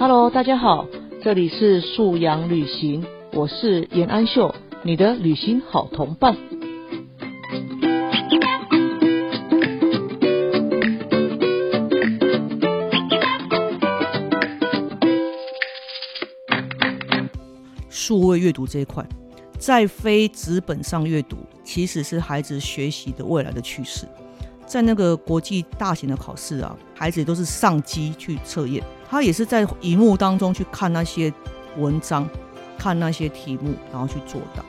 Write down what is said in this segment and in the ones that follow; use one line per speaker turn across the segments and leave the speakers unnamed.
Hello，大家好，这里是素养旅行，我是严安秀，你的旅行好同伴。
数位阅读这一块，在非纸本上阅读，其实是孩子学习的未来的趋势。在那个国际大型的考试啊，孩子都是上机去测验，他也是在荧幕当中去看那些文章，看那些题目，然后去做到。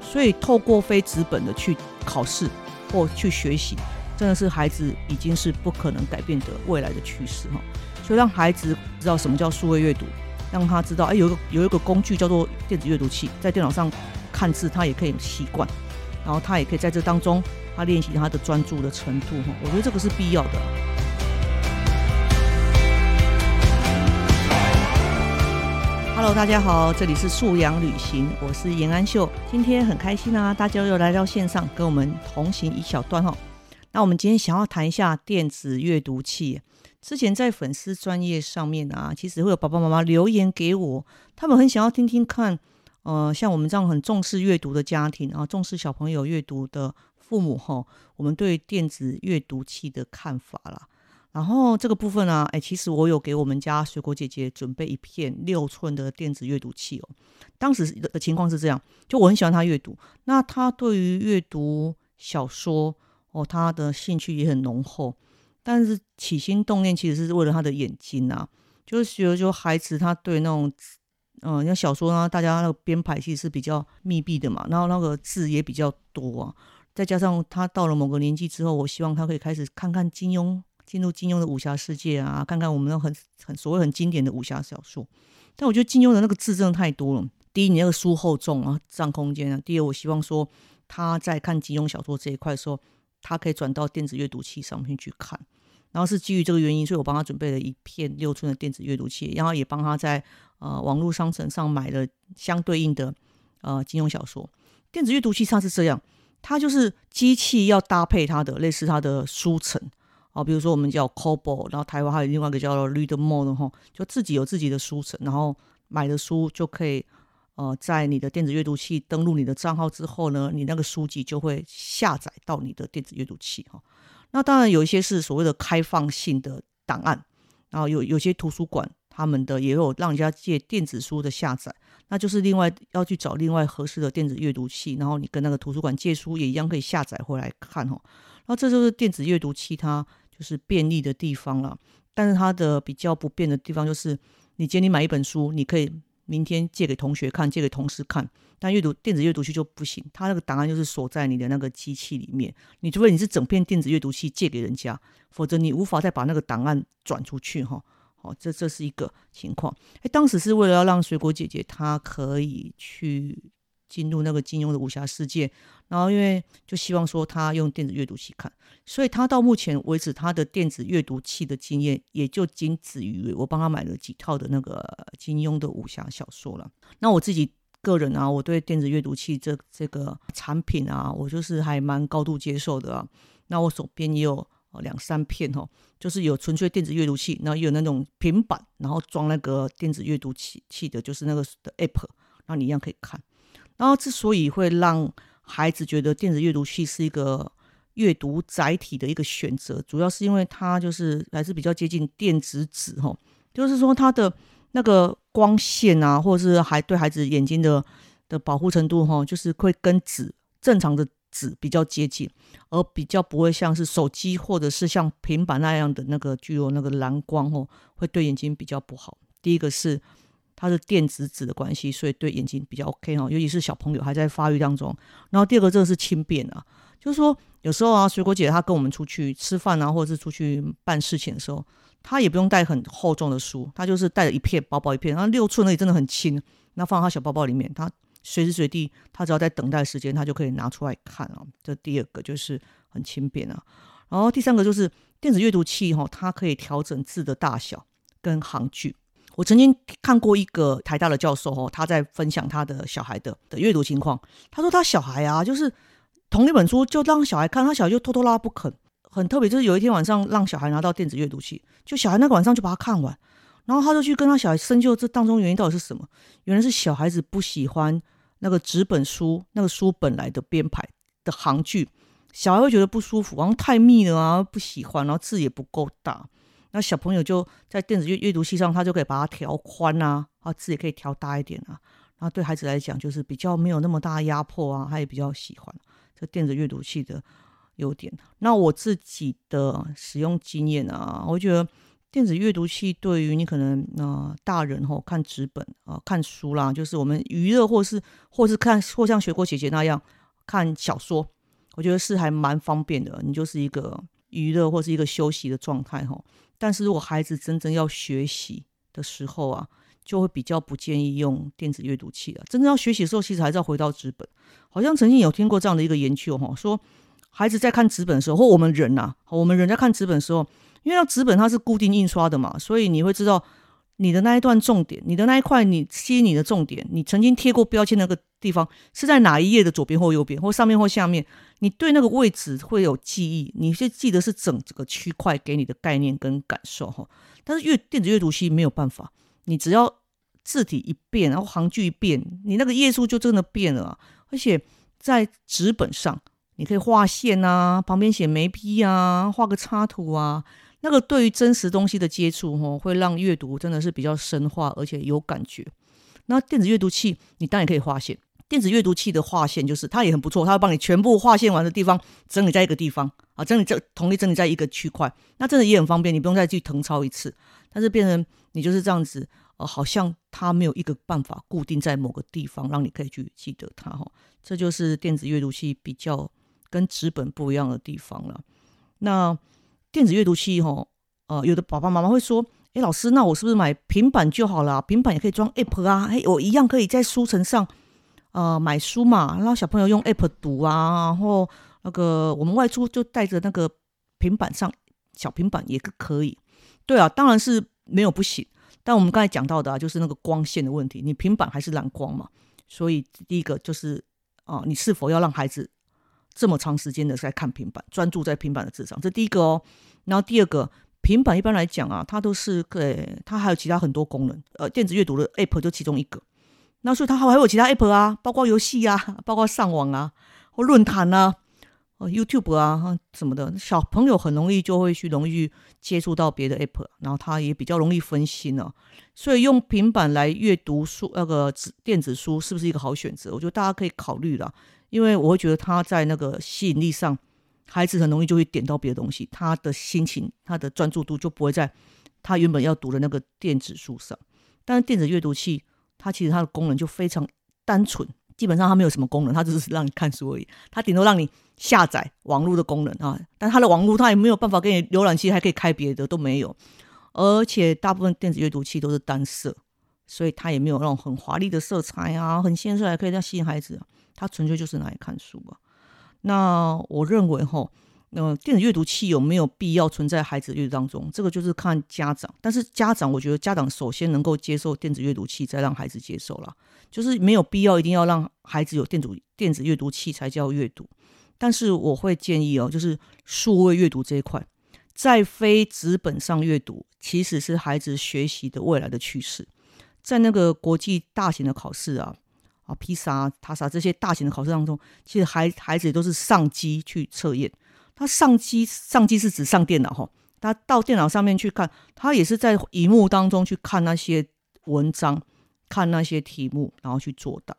所以透过非纸本的去考试或去学习，真的是孩子已经是不可能改变的未来的趋势哈。所以让孩子知道什么叫数位阅读。让他知道，哎，有一个有一个工具叫做电子阅读器，在电脑上看字，他也可以习惯，然后他也可以在这当中，他练习他的专注的程度哈。我觉得这个是必要的。Hello，大家好，这里是素养旅行，我是严安秀，今天很开心啊，大家又来到线上跟我们同行一小段哈。那我们今天想要谈一下电子阅读器。之前在粉丝专业上面啊，其实会有爸爸妈妈留言给我，他们很想要听听看，呃，像我们这样很重视阅读的家庭啊，重视小朋友阅读的父母哈，我们对电子阅读器的看法啦。然后这个部分呢，哎，其实我有给我们家水果姐姐准备一片六寸的电子阅读器哦。当时的情况是这样，就我很喜欢她阅读，那她对于阅读小说哦，她的兴趣也很浓厚。但是起心动念其实是为了他的眼睛啊，就是觉得就孩子他对那种，嗯，像小说呢，大家那个编排其实是比较密闭的嘛，然后那个字也比较多啊，再加上他到了某个年纪之后，我希望他可以开始看看金庸，进入金庸的武侠世界啊，看看我们那很很所谓很经典的武侠小说。但我觉得金庸的那个字真的太多了，第一你那个书厚重啊，占空间啊；第二我希望说他在看金庸小说这一块的时候。他可以转到电子阅读器上面去看，然后是基于这个原因，所以我帮他准备了一片六寸的电子阅读器，然后也帮他在呃网络商城上买了相对应的呃金庸小说。电子阅读器上是这样，它就是机器要搭配它的类似它的书城啊，比如说我们叫 Kobo，然后台湾还有另外一个叫做 Readmo 哈，就自己有自己的书城，然后买的书就可以。呃，在你的电子阅读器登录你的账号之后呢，你那个书籍就会下载到你的电子阅读器哈。那当然有一些是所谓的开放性的档案，然后有有些图书馆他们的也有让人家借电子书的下载，那就是另外要去找另外合适的电子阅读器，然后你跟那个图书馆借书也一样可以下载回来看哈。那这就是电子阅读器它就是便利的地方了，但是它的比较不便的地方就是，你今天买一本书，你可以。明天借给同学看，借给同事看，但阅读电子阅读器就不行，它那个档案就是锁在你的那个机器里面。你除非你是整片电子阅读器借给人家，否则你无法再把那个档案转出去哈。好，这这是一个情况。哎，当时是为了要让水果姐姐她可以去。进入那个金庸的武侠世界，然后因为就希望说她用电子阅读器看，所以她到目前为止她的电子阅读器的经验也就仅止于我帮他买了几套的那个金庸的武侠小说了。那我自己个人啊，我对电子阅读器这这个产品啊，我就是还蛮高度接受的啊。那我手边也有哦两三片哈，就是有纯粹电子阅读器，然后也有那种平板，然后装那个电子阅读器器的，就是那个的 app，那你一样可以看。然后之所以会让孩子觉得电子阅读器是一个阅读载体的一个选择，主要是因为它就是还是比较接近电子纸哈，就是说它的那个光线啊，或者是还对孩子眼睛的的保护程度哈，就是会跟纸正常的纸比较接近，而比较不会像是手机或者是像平板那样的那个具有那个蓝光哦，会对眼睛比较不好。第一个是。它是电子纸的关系，所以对眼睛比较 OK 哈，尤其是小朋友还在发育当中。然后第二个，这个是轻便啊，就是说有时候啊，水果姐她跟我们出去吃饭啊，或者是出去办事情的时候，她也不用带很厚重的书，她就是带了一片薄薄一片，然后六寸那里真的很轻，那放她小包包里面，她随时随地，他只要在等待时间，他就可以拿出来看啊。这第二个就是很轻便啊。然后第三个就是电子阅读器哈，它可以调整字的大小跟行距。我曾经看过一个台大的教授哦，他在分享他的小孩的的阅读情况。他说他小孩啊，就是同一本书就让小孩看，他小孩就拖拖拉拉不肯，很特别。就是有一天晚上让小孩拿到电子阅读器，就小孩那个晚上就把它看完，然后他就去跟他小孩深究这当中原因到底是什么，原来是小孩子不喜欢那个纸本书那个书本来的编排的行距，小孩会觉得不舒服，然后太密了啊，不喜欢，然后字也不够大。那小朋友就在电子阅阅读器上，他就可以把它调宽啊，啊字也可以调大一点啊。然后对孩子来讲，就是比较没有那么大压迫啊，他也比较喜欢这电子阅读器的优点。那我自己的使用经验啊，我觉得电子阅读器对于你可能啊大人吼看纸本啊看书啦，就是我们娱乐或是或是看或像学过姐姐那样看小说，我觉得是还蛮方便的。你就是一个娱乐或是一个休息的状态吼。但是如果孩子真正要学习的时候啊，就会比较不建议用电子阅读器了。真正要学习的时候，其实还是要回到纸本。好像曾经有听过这样的一个研究哈，说孩子在看纸本的时候，或我们人呐，我们人在看纸本的时候，因为要纸本它是固定印刷的嘛，所以你会知道。你的那一段重点，你的那一块，你吸你的重点，你曾经贴过标签那个地方是在哪一页的左边或右边，或上面或下面？你对那个位置会有记忆，你是记得是整这个区块给你的概念跟感受哈。但是阅电子阅读器没有办法，你只要字体一变，然后行距一变，你那个页数就真的变了。而且在纸本上，你可以画线啊，旁边写眉批啊，画个插图啊。那个对于真实东西的接触，吼，会让阅读真的是比较深化，而且有感觉。那电子阅读器，你当然可以划线。电子阅读器的划线就是它也很不错，它会帮你全部划线完的地方整理在一个地方啊，整理这同一整理在一个区块，那真的也很方便，你不用再去誊抄一次。但是变成你就是这样子，呃，好像它没有一个办法固定在某个地方，让你可以去记得它哈。这就是电子阅读器比较跟纸本不一样的地方了。那电子阅读器，哈，呃，有的爸爸妈妈会说，哎，老师，那我是不是买平板就好了？平板也可以装 App 啊，哎，我一样可以在书城上，呃，买书嘛，然后小朋友用 App 读啊，然后那个我们外出就带着那个平板上小平板也可以。对啊，当然是没有不行，但我们刚才讲到的啊，就是那个光线的问题，你平板还是蓝光嘛，所以第一个就是啊，你是否要让孩子？这么长时间的在看平板，专注在平板的字上，这第一个哦。然后第二个，平板一般来讲啊，它都是对它还有其他很多功能，呃，电子阅读的 app 就其中一个。那所以它还有其他 app 啊，包括游戏啊，包括上网啊，或论坛啊，呃，YouTube 啊什么的。小朋友很容易就会去容易接触到别的 app，然后他也比较容易分心了。所以用平板来阅读书，那个纸电子书是不是一个好选择？我觉得大家可以考虑了。因为我会觉得他在那个吸引力上，孩子很容易就会点到别的东西，他的心情、他的专注度就不会在他原本要读的那个电子书上。但是电子阅读器，它其实它的功能就非常单纯，基本上它没有什么功能，它只是让你看书而已。它顶多让你下载网络的功能啊，但它的网络它也没有办法给你浏览器，还可以开别的都没有。而且大部分电子阅读器都是单色，所以它也没有那种很华丽的色彩啊，很鲜色，可以这样吸引孩子。他纯粹就是拿来看书吧。那我认为哈，那电子阅读器有没有必要存在孩子阅读当中？这个就是看家长。但是家长，我觉得家长首先能够接受电子阅读器，再让孩子接受了，就是没有必要一定要让孩子有电子电子阅读器才叫阅读。但是我会建议哦，就是数位阅读这一块，在非纸本上阅读，其实是孩子学习的未来的趋势。在那个国际大型的考试啊。啊，披萨、塔萨这些大型的考试当中，其实孩孩子都是上机去测验。他上机上机是指上电脑哈，他到电脑上面去看，他也是在荧幕当中去看那些文章，看那些题目，然后去作答。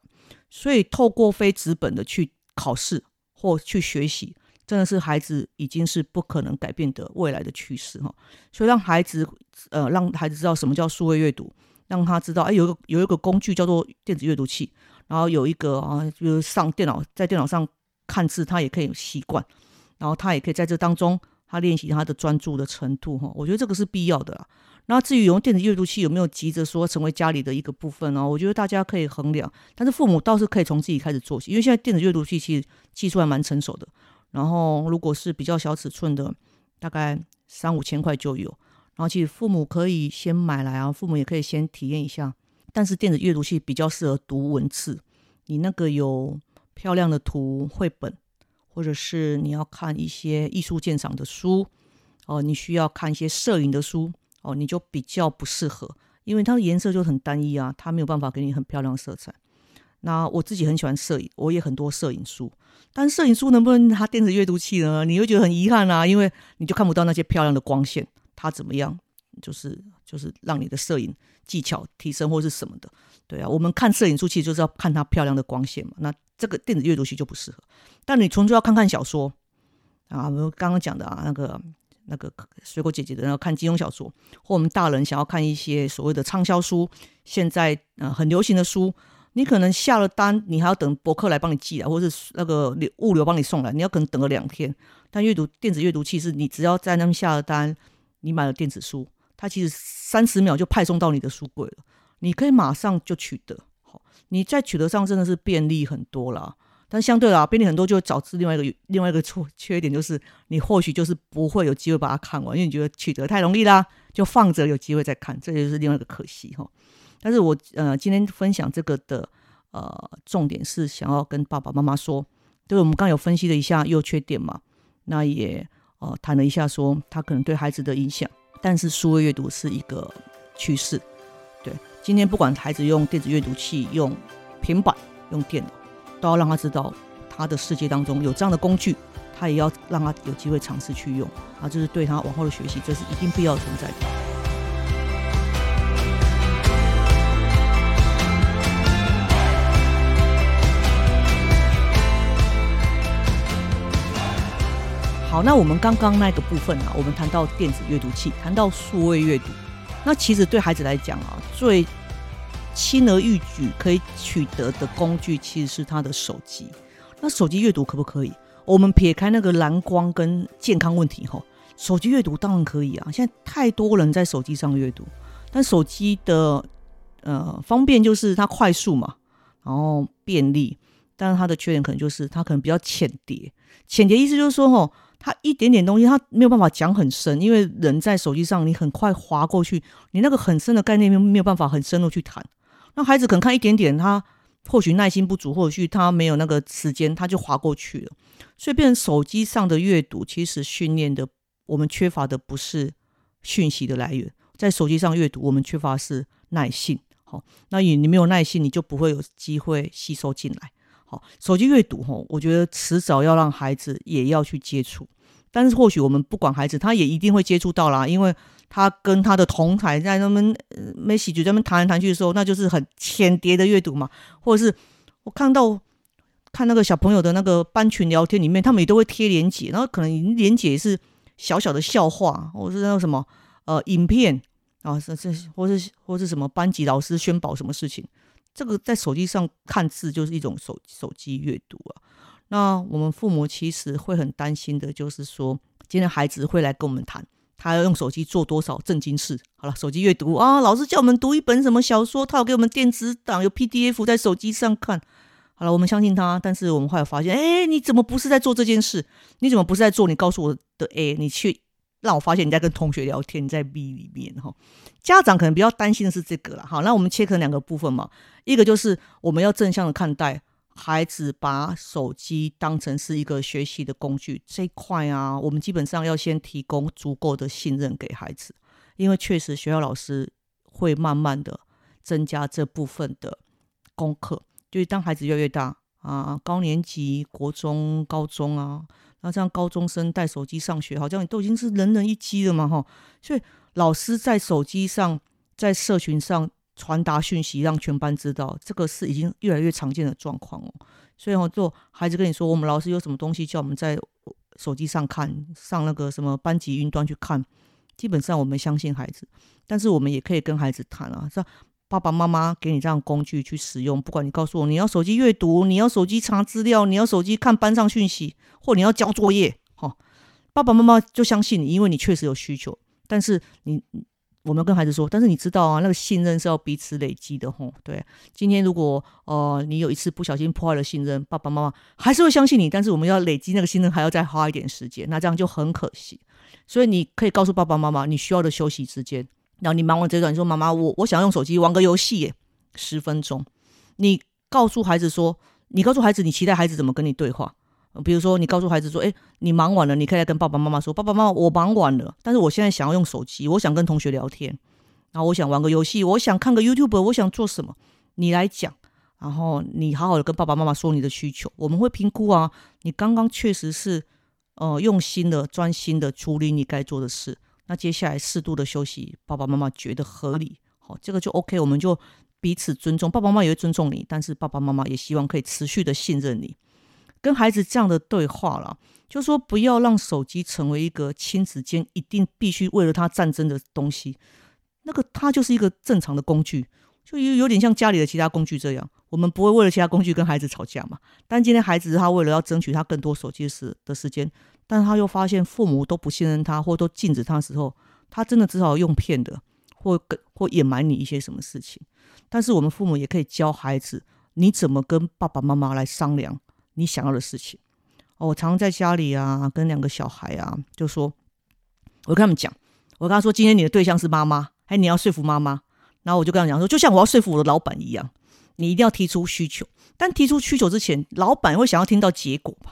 所以透过非纸本的去考试或去学习，真的是孩子已经是不可能改变的未来的趋势哈。所以让孩子呃，让孩子知道什么叫数位阅读，让他知道哎，有一个有一个工具叫做电子阅读器。然后有一个啊，就是上电脑，在电脑上看字，他也可以习惯，然后他也可以在这当中，他练习他的专注的程度哈。我觉得这个是必要的啦。那至于用电子阅读器有没有急着说成为家里的一个部分呢？我觉得大家可以衡量，但是父母倒是可以从自己开始做起，因为现在电子阅读器其实技术还蛮成熟的。然后如果是比较小尺寸的，大概三五千块就有。然后其实父母可以先买来啊，父母也可以先体验一下。但是电子阅读器比较适合读文字，你那个有漂亮的图绘本，或者是你要看一些艺术鉴赏的书，哦，你需要看一些摄影的书，哦，你就比较不适合，因为它的颜色就很单一啊，它没有办法给你很漂亮的色彩。那我自己很喜欢摄影，我也很多摄影书，但摄影书能不能拿电子阅读器呢？你会觉得很遗憾啊，因为你就看不到那些漂亮的光线，它怎么样？就是就是让你的摄影技巧提升或是什么的，对啊，我们看摄影书其实就是要看它漂亮的光线嘛。那这个电子阅读器就不适合，但你纯粹要看看小说啊，我们刚刚讲的啊，那个那个水果姐姐的，然后看金庸小说，或我们大人想要看一些所谓的畅销书，现在呃很流行的书。你可能下了单，你还要等博客来帮你寄来，或者是那个流物流帮你送来，你要可能等个两天。但阅读电子阅读器是你只要在那边下了单，你买了电子书，它其实三十秒就派送到你的书柜了，你可以马上就取得。好，你在取得上真的是便利很多啦。但相对啊，便利很多就会导致另外一个另外一个错缺点，就是你或许就是不会有机会把它看完，因为你觉得取得太容易啦，就放着有机会再看，这就是另外一个可惜哈。但是我呃今天分享这个的呃重点是想要跟爸爸妈妈说，就是我们刚有分析了一下优缺点嘛，那也呃谈了一下说他可能对孩子的影响，但是数位阅读是一个趋势，对，今天不管孩子用电子阅读器、用平板、用电脑，都要让他知道他的世界当中有这样的工具，他也要让他有机会尝试去用啊，这是对他往后的学习，这是一定必要存在的。好，那我们刚刚那个部分啊，我们谈到电子阅读器，谈到数位阅读，那其实对孩子来讲啊，最轻而易举可以取得的工具，其实是他的手机。那手机阅读可不可以？我们撇开那个蓝光跟健康问题后，手机阅读当然可以啊。现在太多人在手机上阅读，但手机的呃方便就是它快速嘛，然后便利，但是它的缺点可能就是它可能比较浅碟。浅碟意思就是说，吼。他一点点东西，他没有办法讲很深，因为人在手机上，你很快划过去，你那个很深的概念没没有办法很深入去谈。那孩子可能看一点点，他或许耐心不足，或许他没有那个时间，他就划过去了。所以，变成手机上的阅读，其实训练的我们缺乏的不是讯息的来源，在手机上阅读，我们缺乏是耐性。好，那你你没有耐性，你就不会有机会吸收进来。好，手机阅读吼，我觉得迟早要让孩子也要去接触，但是或许我们不管孩子，他也一定会接触到啦，因为他跟他的同台在那边没喜剧在那边谈来谈去的时候，那就是很浅碟的阅读嘛，或者是我看到看那个小朋友的那个班群聊天里面，他们也都会贴连结，然后可能连结是小小的笑话，或是那个什么呃影片啊，这这或是或是什么班级老师宣保什么事情。这个在手机上看字就是一种手手机阅读啊。那我们父母其实会很担心的，就是说今天孩子会来跟我们谈，他要用手机做多少正经事。好了，手机阅读啊，老师叫我们读一本什么小说，他要给我们电子档，有 PDF 在手机上看。好了，我们相信他，但是我们后来发现，哎，你怎么不是在做这件事？你怎么不是在做？你告诉我的哎你去。让我发现你在跟同学聊天，在 B 里面哈，家长可能比较担心的是这个了。好，那我们切成两个部分嘛，一个就是我们要正向的看待孩子把手机当成是一个学习的工具这一块啊，我们基本上要先提供足够的信任给孩子，因为确实学校老师会慢慢的增加这部分的功课，就是当孩子越来越大啊，高年级、国中、高中啊。那这样高中生带手机上学，好像都已经是人人一机了嘛，哈。所以老师在手机上、在社群上传达讯息，让全班知道，这个是已经越来越常见的状况哦。所以哦，做孩子跟你说，我们老师有什么东西叫我们在手机上看，上那个什么班级云端去看，基本上我们相信孩子，但是我们也可以跟孩子谈啊，是爸爸妈妈给你这样工具去使用，不管你告诉我你要手机阅读，你要手机查资料，你要手机看班上讯息，或你要交作业，哈，爸爸妈妈就相信你，因为你确实有需求。但是你，我们要跟孩子说，但是你知道啊，那个信任是要彼此累积的，吼。对，今天如果呃你有一次不小心破坏了信任，爸爸妈妈还是会相信你，但是我们要累积那个信任，还要再花一点时间，那这样就很可惜。所以你可以告诉爸爸妈妈，你需要的休息时间。然后你忙完这段，你说妈妈，我我想用手机玩个游戏耶，十分钟。你告诉孩子说，你告诉孩子，你期待孩子怎么跟你对话？比如说，你告诉孩子说：“哎，你忙完了，你可以来跟爸爸妈妈说，爸爸妈妈，我忙完了，但是我现在想要用手机，我想跟同学聊天，然后我想玩个游戏，我想看个 YouTube，我想做什么，你来讲，然后你好好的跟爸爸妈妈说你的需求，我们会评估啊，你刚刚确实是呃用心的、专心的处理你该做的事，那接下来适度的休息，爸爸妈妈觉得合理，好，这个就 OK，我们就彼此尊重，爸爸妈妈也会尊重你，但是爸爸妈妈也希望可以持续的信任你。”跟孩子这样的对话了，就说不要让手机成为一个亲子间一定必须为了他战争的东西。那个它就是一个正常的工具，就有有点像家里的其他工具这样。我们不会为了其他工具跟孩子吵架嘛。但今天孩子他为了要争取他更多手机时的时间，但是他又发现父母都不信任他，或都禁止他的时候，他真的只好用骗的，或跟或隐瞒你一些什么事情。但是我们父母也可以教孩子，你怎么跟爸爸妈妈来商量。你想要的事情，哦，我常在家里啊，跟两个小孩啊，就说，我跟他们讲，我跟他说，今天你的对象是妈妈，哎你要说服妈妈，然后我就跟他讲说，就像我要说服我的老板一样，你一定要提出需求，但提出需求之前，老板会想要听到结果嘛？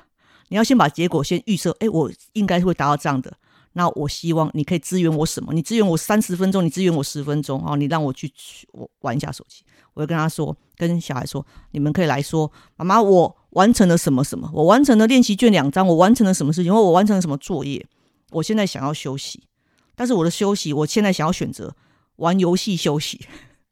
你要先把结果先预设，哎，我应该会达到这样的，那我希望你可以支援我什么？你支援我三十分钟，你支援我十分钟啊？你让我去我玩一下手机，我就跟他说，跟小孩说，你们可以来说，妈妈我。完成了什么什么？我完成了练习卷两张。我完成了什么事情？或我完成了什么作业？我现在想要休息，但是我的休息，我现在想要选择玩游戏休息。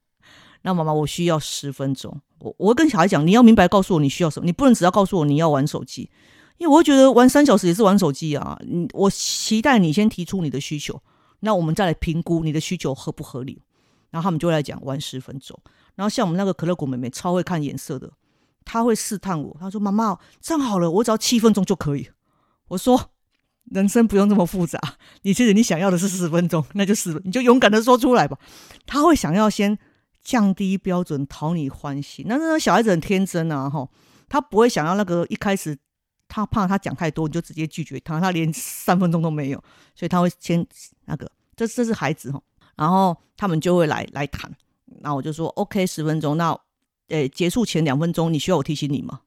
那妈妈，我需要十分钟。我我会跟小孩讲，你要明白告诉我你需要什么，你不能只要告诉我你要玩手机，因为我觉得玩三小时也是玩手机啊。你我期待你先提出你的需求，那我们再来评估你的需求合不合理。然后他们就会来讲玩十分钟。然后像我们那个可乐果妹妹，超会看颜色的。她会试探我，她说：“妈妈，这样好了，我只要七分钟就可以。”我说：“人生不用这么复杂，你其实你想要的是十分钟，那就十，你就勇敢的说出来吧。”她会想要先降低标准，讨你欢心。那那小孩子很天真啊，哈，他不会想要那个一开始他怕他讲太多，你就直接拒绝他，他连三分钟都没有，所以他会先那个，这这是孩子哈，然后他们就会来来谈，那我就说 OK，十分钟，那。诶，结束前两分钟，你需要我提醒你吗？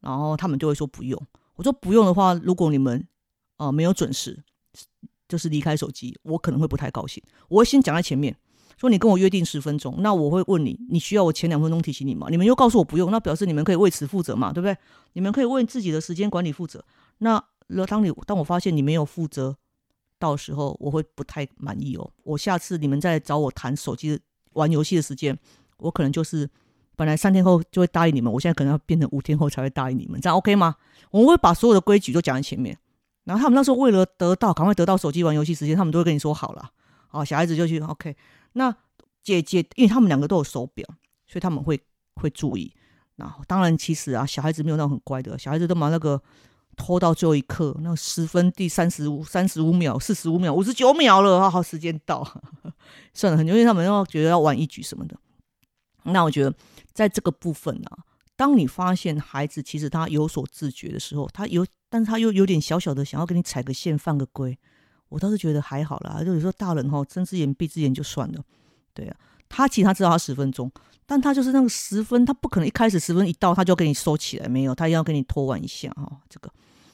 然后他们就会说不用。我说不用的话，如果你们呃没有准时，就是离开手机，我可能会不太高兴。我会先讲在前面，说你跟我约定十分钟，那我会问你，你需要我前两分钟提醒你吗？你们又告诉我不用，那表示你们可以为此负责嘛，对不对？你们可以为自己的时间管理负责。那当你当我发现你没有负责，到时候我会不太满意哦。我下次你们再找我谈手机玩游戏的时间，我可能就是。本来三天后就会答应你们，我现在可能要变成五天后才会答应你们，这样 OK 吗？我们会把所有的规矩都讲在前面，然后他们那时候为了得到赶快得到手机玩游戏时间，他们都会跟你说好了，好，小孩子就去 OK。那姐姐，因为他们两个都有手表，所以他们会会注意。然后当然，其实啊，小孩子没有那种很乖的，小孩子都把那个拖到最后一刻，那十分第三十五、三十五秒、四十五秒、五十九秒了，好，时间到，算了很久，因为他们要觉得要玩一局什么的。那我觉得。在这个部分呢，当你发现孩子其实他有所自觉的时候，他有，但是他又有点小小的想要给你踩个线、犯个规，我倒是觉得还好啦。就有时候大人哈睁只眼闭只眼就算了，对啊，他其实他知道他十分钟，但他就是那个十分，他不可能一开始十分一到他就给你收起来，没有，他要跟你拖完一下哈。这个，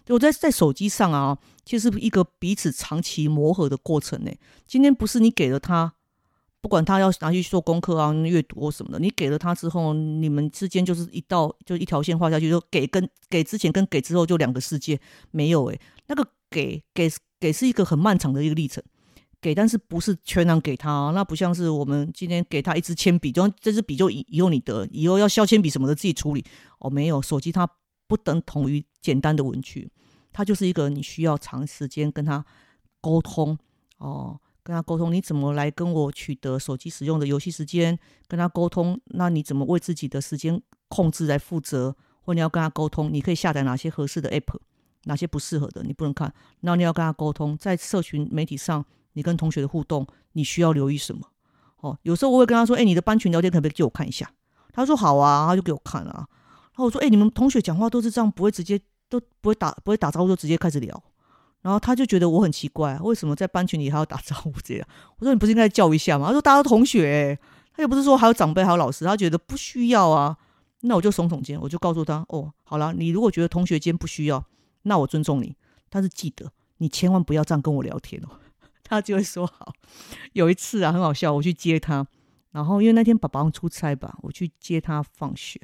我在在手机上啊，其实一个彼此长期磨合的过程呢。今天不是你给了他。不管他要拿去做功课啊、阅读或什么的，你给了他之后，你们之间就是一道就一条线画下去，就给跟给之前跟给之后就两个世界没有诶，那个给给给是一个很漫长的一个历程，给但是不是全然给他，那不像是我们今天给他一支铅笔，就这支笔就以以后你得，以后要削铅笔什么的自己处理哦，没有手机它不等同于简单的文具，它就是一个你需要长时间跟他沟通哦。跟他沟通，你怎么来跟我取得手机使用的游戏时间？跟他沟通，那你怎么为自己的时间控制来负责？或你要跟他沟通，你可以下载哪些合适的 app，哪些不适合的你不能看。那你要跟他沟通，在社群媒体上，你跟同学的互动，你需要留意什么？哦，有时候我会跟他说：“哎，你的班群聊天可不可以借我看一下？”他说：“好啊。”他就给我看了。然后我说：“哎，你们同学讲话都是这样，不会直接都不会打不会打招呼就直接开始聊。”然后他就觉得我很奇怪，为什么在班群里还要打招呼这样？我说你不是应该叫一下吗？他说大家都同学，他又不是说还有长辈还有老师，他觉得不需要啊。那我就耸耸肩，我就告诉他：哦，好了，你如果觉得同学间不需要，那我尊重你，但是记得你千万不要这样跟我聊天哦。他就会说好。有一次啊，很好笑，我去接他，然后因为那天爸爸出差吧，我去接他放学，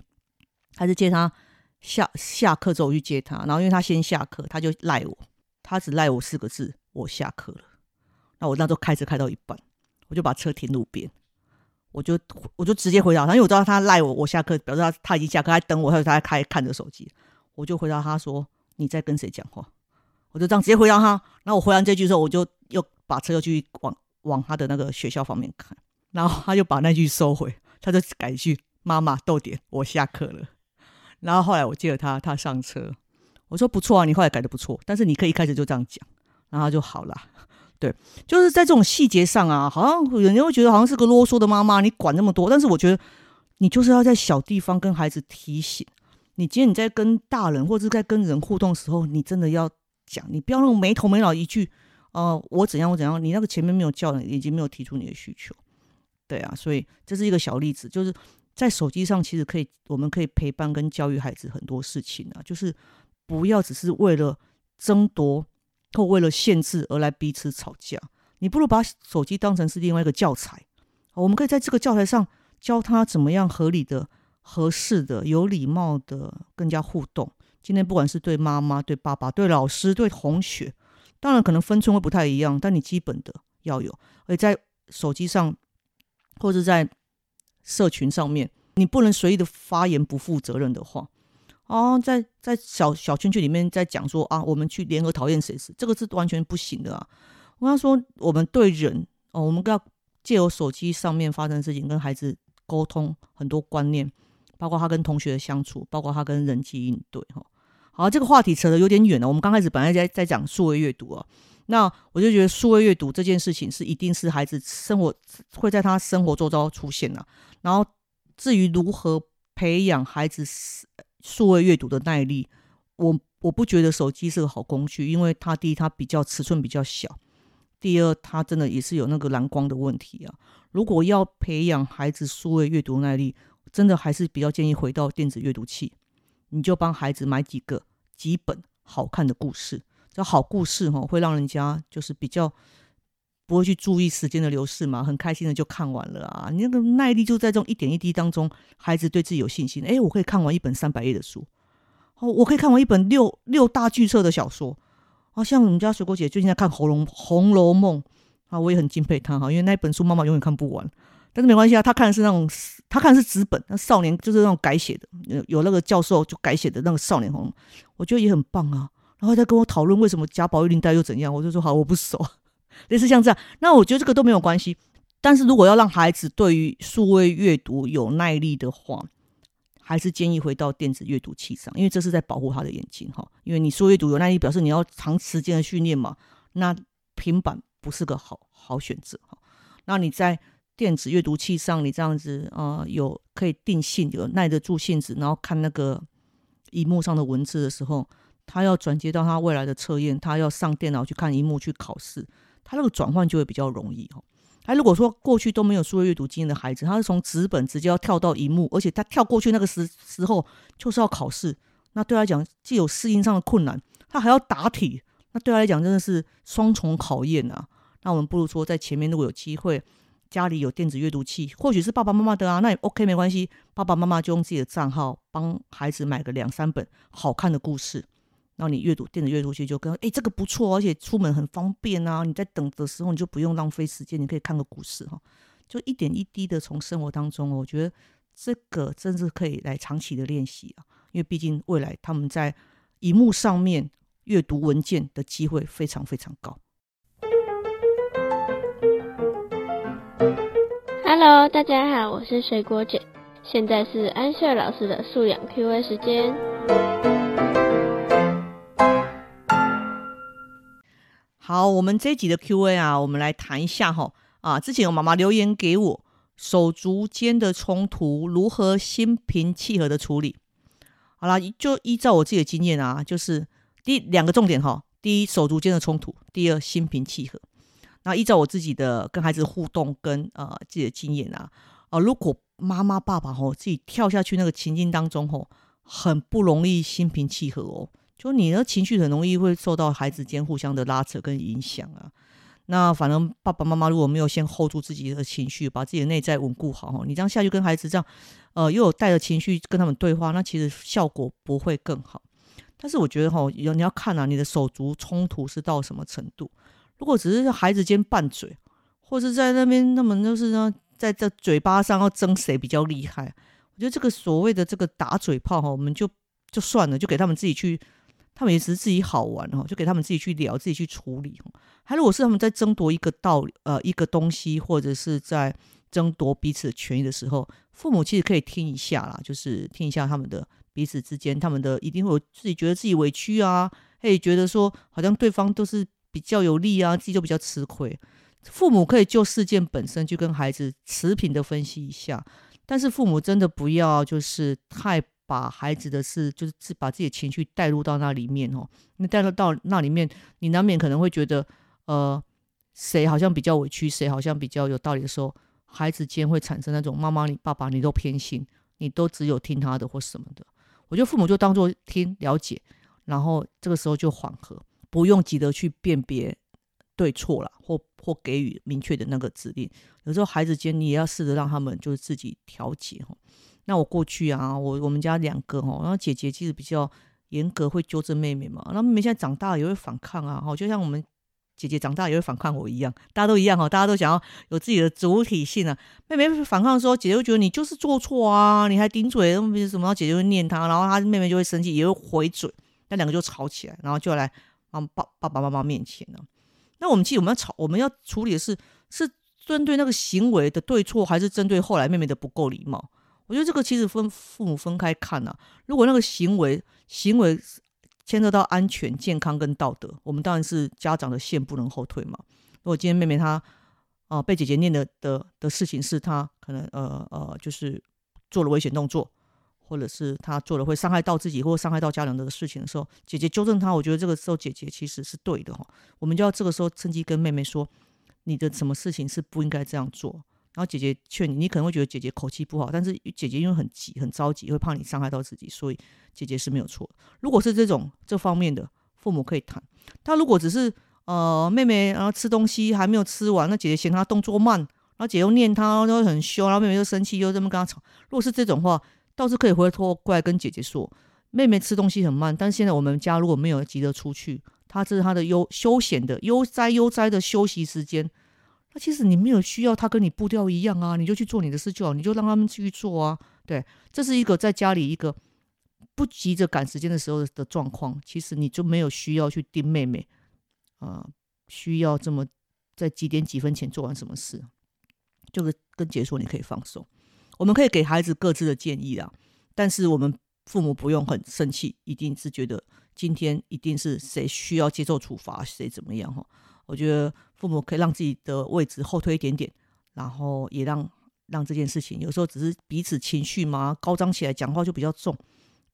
还是接他下下课之后我去接他，然后因为他先下课，他就赖我，他只赖我四个字：我下课了。那我那时候开车开到一半，我就把车停路边。我就我就直接回答他，因为我知道他赖我，我下课表示他他已经下课，他等我，他说他在开看着手机，我就回答他说：“你在跟谁讲话？”我就这样直接回答他。然后我回完这句之后，我就又把车又去往往他的那个学校方面看，然后他就把那句收回，他就改一句：“妈妈逗点，我下课了。”然后后来我接了他，他上车，我说：“不错啊，你后来改的不错，但是你可以一开始就这样讲。”然后就好了。对，就是在这种细节上啊，好像有人会觉得好像是个啰嗦的妈妈，你管那么多。但是我觉得你就是要在小地方跟孩子提醒。你今天你在跟大人或者在跟人互动的时候，你真的要讲，你不要那种没头没脑一句，呃，我怎样我怎样，你那个前面没有叫人，已经没有提出你的需求。对啊，所以这是一个小例子，就是在手机上其实可以，我们可以陪伴跟教育孩子很多事情啊，就是不要只是为了争夺。或为了限制而来彼此吵架，你不如把手机当成是另外一个教材。我们可以在这个教材上教他怎么样合理的、合适的、有礼貌的更加互动。今天不管是对妈妈、对爸爸、对老师、对同学，当然可能分寸会不太一样，但你基本的要有。而在手机上或者在社群上面，你不能随意的发言不负责任的话。哦，在在小小圈圈里面在讲说啊，我们去联合讨厌谁是这个是完全不行的啊！我刚说我们对人哦，我们要借由手机上面发生的事情跟孩子沟通很多观念，包括他跟同学的相处，包括他跟人际应对哈。好，这个话题扯得有点远了。我们刚开始本来在在讲数位阅读啊，那我就觉得数位阅读这件事情是一定是孩子生活会在他生活周遭出现的。然后至于如何培养孩子。数位阅读的耐力，我我不觉得手机是个好工具，因为它第一它比较尺寸比较小，第二它真的也是有那个蓝光的问题啊。如果要培养孩子数位阅读耐力，真的还是比较建议回到电子阅读器，你就帮孩子买几个几本好看的故事，这好故事哈会让人家就是比较。不会去注意时间的流逝嘛？很开心的就看完了啊！你那个耐力就在这种一点一滴当中，孩子对自己有信心。哎，我可以看完一本三百页的书，哦，我可以看完一本六六大巨册的小说。啊，像我们家水果姐最近在看《红楼红楼梦》啊，我也很敬佩她哈，因为那本书妈妈永远看不完。但是没关系啊，他看的是那种，他看的是纸本，那少年就是那种改写的，有有那个教授就改写的那个少年红，我觉得也很棒啊。然后他跟我讨论为什么贾宝玉林黛又怎样，我就说好，我不熟。类似像这样，那我觉得这个都没有关系。但是如果要让孩子对于数位阅读有耐力的话，还是建议回到电子阅读器上，因为这是在保护他的眼睛哈。因为你数阅读有耐力，表示你要长时间的训练嘛。那平板不是个好好选择哈。那你在电子阅读器上，你这样子呃有可以定性，有耐得住性子，然后看那个荧幕上的文字的时候，他要转接到他未来的测验，他要上电脑去看荧幕去考试。他那个转换就会比较容易哦。哎，如果说过去都没有数位阅读经验的孩子，他是从纸本直接要跳到荧幕，而且他跳过去那个时时候就是要考试，那对他来讲既有适应上的困难，他还要答题，那对他来讲真的是双重考验啊。那我们不如说在前面如果有机会，家里有电子阅读器，或许是爸爸妈妈的啊，那也 OK 没关系，爸爸妈妈就用自己的账号帮孩子买个两三本好看的故事。然后你阅读电子阅读器就跟哎这个不错，而且出门很方便啊！你在等的时候你就不用浪费时间，你可以看个故事哈，就一点一滴的从生活当中，我觉得这个真是可以来长期的练习啊，因为毕竟未来他们在荧幕上面阅读文件的机会非常非常高。
Hello，大家好，我是水果姐，现在是安秀老师的素养 Q&A 时间。
好，我们这一集的 Q&A 啊，我们来谈一下哈啊，之前有妈妈留言给我，手足间的冲突如何心平气和的处理？好啦，就依照我自己的经验啊，就是第两个重点哈，第一手足间的冲突，第二心平气和。那依照我自己的跟孩子互动跟呃自己的经验啊，啊，如果妈妈爸爸吼自己跳下去那个情境当中吼，很不容易心平气和哦。就你的情绪很容易会受到孩子间互相的拉扯跟影响啊。那反正爸爸妈妈如果没有先 hold 住自己的情绪，把自己的内在稳固好哈，你这样下去跟孩子这样，呃，又有带着情绪跟他们对话，那其实效果不会更好。但是我觉得哈，有你要看啊，你的手足冲突是到什么程度？如果只是孩子间拌嘴，或是在那边那么就是呢，在这嘴巴上要争谁比较厉害，我觉得这个所谓的这个打嘴炮哈，我们就就算了，就给他们自己去，他们也只是自己好玩哈，就给他们自己去聊，自己去处理。还如果是他们在争夺一个道呃一个东西，或者是在争夺彼此的权益的时候，父母其实可以听一下啦，就是听一下他们的。彼此之间，他们的一定会有自己觉得自己委屈啊，会觉得说好像对方都是比较有利啊，自己就比较吃亏。父母可以就事件本身去跟孩子持平的分析一下，但是父母真的不要就是太把孩子的事，就是把自己的情绪带入到那里面哦。你带入到那里面，你难免可能会觉得，呃，谁好像比较委屈，谁好像比较有道理的时候，孩子间会产生那种妈妈你爸爸你都偏心，你都只有听他的或什么的。我觉得父母就当做听了解，然后这个时候就缓和，不用急着去辨别对错了，或或给予明确的那个指令。有时候孩子间你也要试着让他们就是自己调节哈。那我过去啊，我我们家两个哈，然后姐姐其实比较严格，会纠正妹妹嘛。那妹妹现在长大了也会反抗啊，哈，就像我们。姐姐长大也会反抗我一样，大家都一样哈，大家都想要有自己的主体性啊。妹妹反抗的时候，姐姐会觉得你就是做错啊，你还顶嘴，什么？姐姐会念他，然后他妹妹就会生气，也会回嘴，那两个就吵起来，然后就来爸爸爸妈妈面前呢。那我们其实我们要吵，我们要处理的是是针对那个行为的对错，还是针对后来妹妹的不够礼貌？我觉得这个其实分父母分开看啊。如果那个行为行为。牵涉到安全、健康跟道德，我们当然是家长的线不能后退嘛。如果今天妹妹她啊被姐姐念的的的事情是她可能呃呃就是做了危险动作，或者是他做了会伤害到自己或伤害到家人的事情的时候，姐姐纠正他，我觉得这个时候姐姐其实是对的哈。我们就要这个时候趁机跟妹妹说，你的什么事情是不应该这样做。然后姐姐劝你，你可能会觉得姐姐口气不好，但是姐姐因为很急、很着急，会怕你伤害到自己，所以姐姐是没有错。如果是这种这方面的，父母可以谈。他如果只是呃妹妹然后吃东西还没有吃完，那姐姐嫌她动作慢，然后姐又念他，然后很凶，然后妹妹又生气，又这么跟他吵。如果是这种话，倒是可以回头过来跟姐姐说，妹妹吃东西很慢，但是现在我们家如果没有急着出去，她这是她的悠休闲的悠哉悠哉的休息时间。那其实你没有需要他跟你步调一样啊，你就去做你的事就好，你就让他们继续做啊。对，这是一个在家里一个不急着赶时间的时候的状况。其实你就没有需要去盯妹妹啊，需要这么在几点几分前做完什么事，就是跟姐说你可以放手。我们可以给孩子各自的建议啊，但是我们父母不用很生气，一定是觉得今天一定是谁需要接受处罚，谁怎么样哈。我觉得父母可以让自己的位置后退一点点，然后也让让这件事情有时候只是彼此情绪嘛高涨起来，讲话就比较重，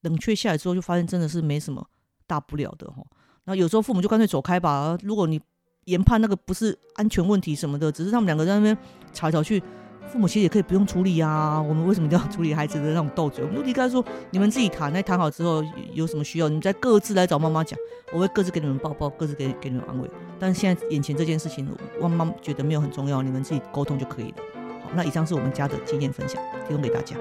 冷却下来之后就发现真的是没什么大不了的哈。那有时候父母就干脆走开吧。如果你研判那个不是安全问题什么的，只是他们两个在那边吵来吵去。父母其实也可以不用处理啊，我们为什么都要处理孩子的那种斗嘴？我们就离开说，你们自己谈，那谈好之后有什么需要，你们再各自来找妈妈讲，我会各自给你们抱抱，各自给给你们安慰。但是现在眼前这件事情，妈妈觉得没有很重要，你们自己沟通就可以了。好，那以上是我们家的经验分享，提供给大家。